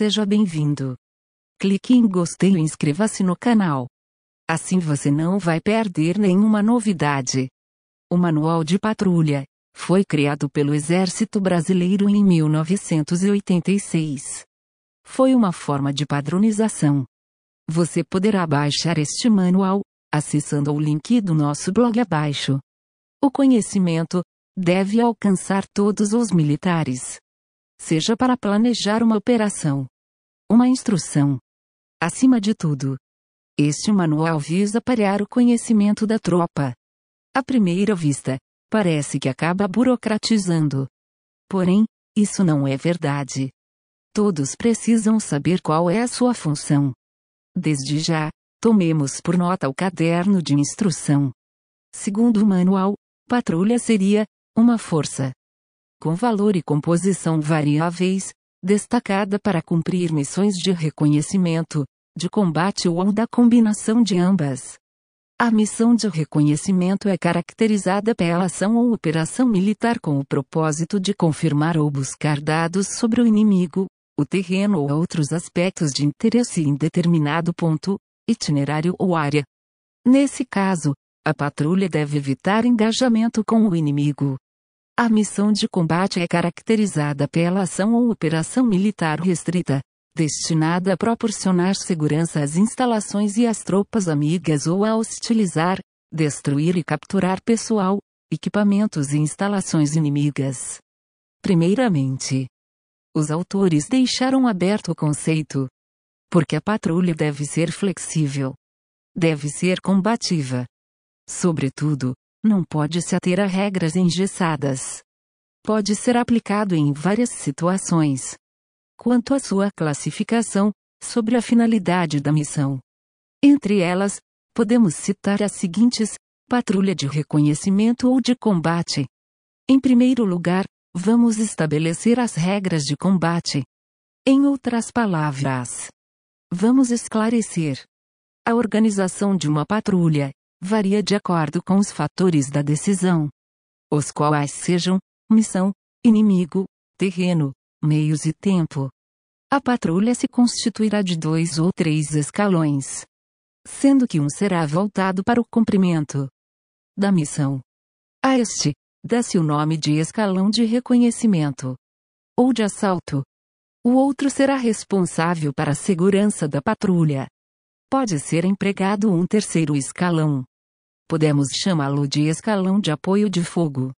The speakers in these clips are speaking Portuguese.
Seja bem-vindo. Clique em gostei e inscreva-se no canal. Assim você não vai perder nenhuma novidade. O Manual de Patrulha foi criado pelo Exército Brasileiro em 1986. Foi uma forma de padronização. Você poderá baixar este manual acessando o link do nosso blog abaixo. O conhecimento deve alcançar todos os militares seja para planejar uma operação, uma instrução. Acima de tudo, este manual visa parear o conhecimento da tropa. À primeira vista, parece que acaba burocratizando. Porém, isso não é verdade. Todos precisam saber qual é a sua função. Desde já, tomemos por nota o caderno de instrução. Segundo o manual, patrulha seria uma força com valor e composição variáveis, destacada para cumprir missões de reconhecimento, de combate ou da combinação de ambas. A missão de reconhecimento é caracterizada pela ação ou operação militar com o propósito de confirmar ou buscar dados sobre o inimigo, o terreno ou outros aspectos de interesse em determinado ponto, itinerário ou área. Nesse caso, a patrulha deve evitar engajamento com o inimigo, a missão de combate é caracterizada pela ação ou operação militar restrita, destinada a proporcionar segurança às instalações e às tropas amigas ou a hostilizar, destruir e capturar pessoal, equipamentos e instalações inimigas. Primeiramente, os autores deixaram aberto o conceito. Porque a patrulha deve ser flexível. Deve ser combativa. Sobretudo, não pode se ater a regras engessadas. Pode ser aplicado em várias situações. Quanto à sua classificação, sobre a finalidade da missão. Entre elas, podemos citar as seguintes: patrulha de reconhecimento ou de combate. Em primeiro lugar, vamos estabelecer as regras de combate. Em outras palavras, vamos esclarecer a organização de uma patrulha, varia de acordo com os fatores da decisão, os quais sejam missão, inimigo, terreno, meios e tempo. A patrulha se constituirá de dois ou três escalões, sendo que um será voltado para o cumprimento da missão. A este, dá-se o nome de escalão de reconhecimento ou de assalto. O outro será responsável para a segurança da patrulha. Pode ser empregado um terceiro escalão, podemos chamá-lo de escalão de apoio de fogo.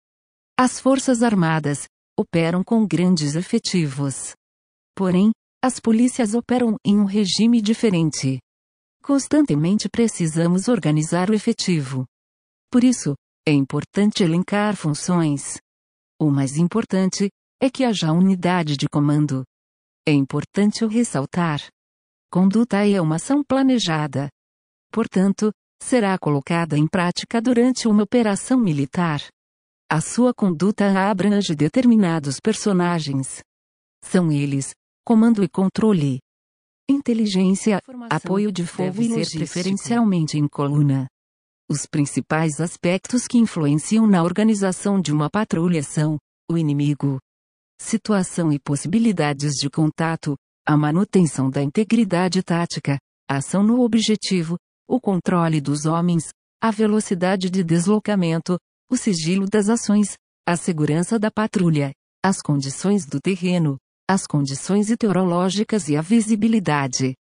As Forças Armadas operam com grandes efetivos. Porém, as polícias operam em um regime diferente. Constantemente precisamos organizar o efetivo. Por isso, é importante elencar funções. O mais importante é que haja unidade de comando. É importante o ressaltar. Conduta é uma ação planejada. Portanto, será colocada em prática durante uma operação militar. A sua conduta abrange determinados personagens. São eles: comando e controle, inteligência, apoio de fogo e ser preferencialmente em coluna. Os principais aspectos que influenciam na organização de uma patrulha são o inimigo, situação e possibilidades de contato, a manutenção da integridade tática, ação no objetivo, o controle dos homens, a velocidade de deslocamento, o sigilo das ações, a segurança da patrulha, as condições do terreno, as condições meteorológicas e a visibilidade.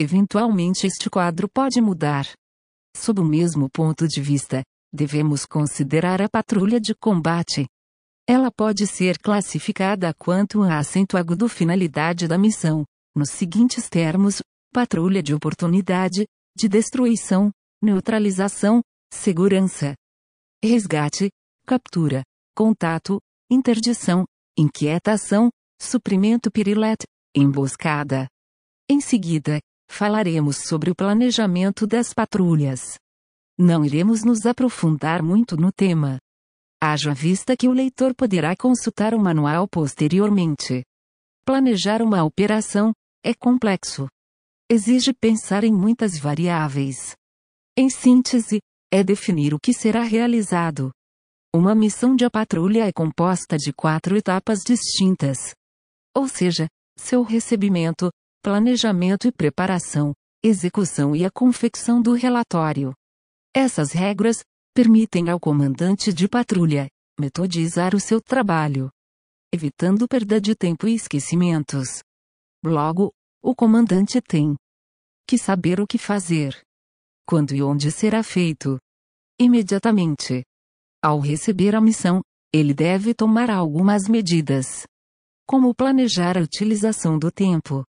Eventualmente este quadro pode mudar. Sob o mesmo ponto de vista, devemos considerar a patrulha de combate. Ela pode ser classificada quanto a acento agudo finalidade da missão, nos seguintes termos: patrulha de oportunidade, de destruição, neutralização, segurança, resgate, captura, contato, interdição, inquietação, suprimento pirilet, emboscada. Em seguida, falaremos sobre o planejamento das patrulhas. Não iremos nos aprofundar muito no tema. Haja vista que o leitor poderá consultar o manual posteriormente. Planejar uma operação é complexo exige pensar em muitas variáveis. Em síntese, é definir o que será realizado. Uma missão de patrulha é composta de quatro etapas distintas. Ou seja, seu recebimento, planejamento e preparação, execução e a confecção do relatório. Essas regras permitem ao comandante de patrulha metodizar o seu trabalho, evitando perda de tempo e esquecimentos. Logo, o comandante tem que saber o que fazer, quando e onde será feito. Imediatamente. Ao receber a missão, ele deve tomar algumas medidas, como planejar a utilização do tempo.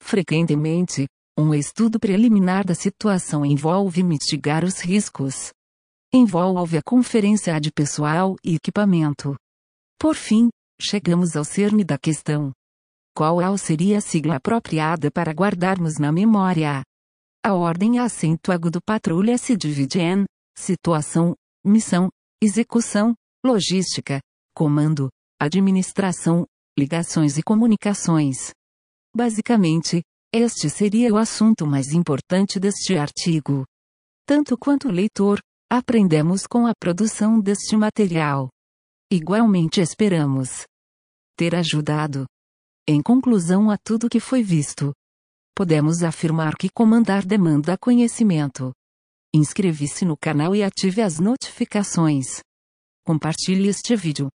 Frequentemente, um estudo preliminar da situação envolve mitigar os riscos. Envolve a conferência de pessoal e equipamento. Por fim, chegamos ao cerne da questão. Qual seria a sigla apropriada para guardarmos na memória? A ordem acento agudo patrulha se divide em situação, missão, execução, logística, comando, administração, ligações e comunicações. Basicamente, este seria o assunto mais importante deste artigo. Tanto quanto leitor, aprendemos com a produção deste material. Igualmente esperamos ter ajudado. Em conclusão a tudo que foi visto, podemos afirmar que comandar demanda conhecimento. Inscreva-se no canal e ative as notificações. Compartilhe este vídeo.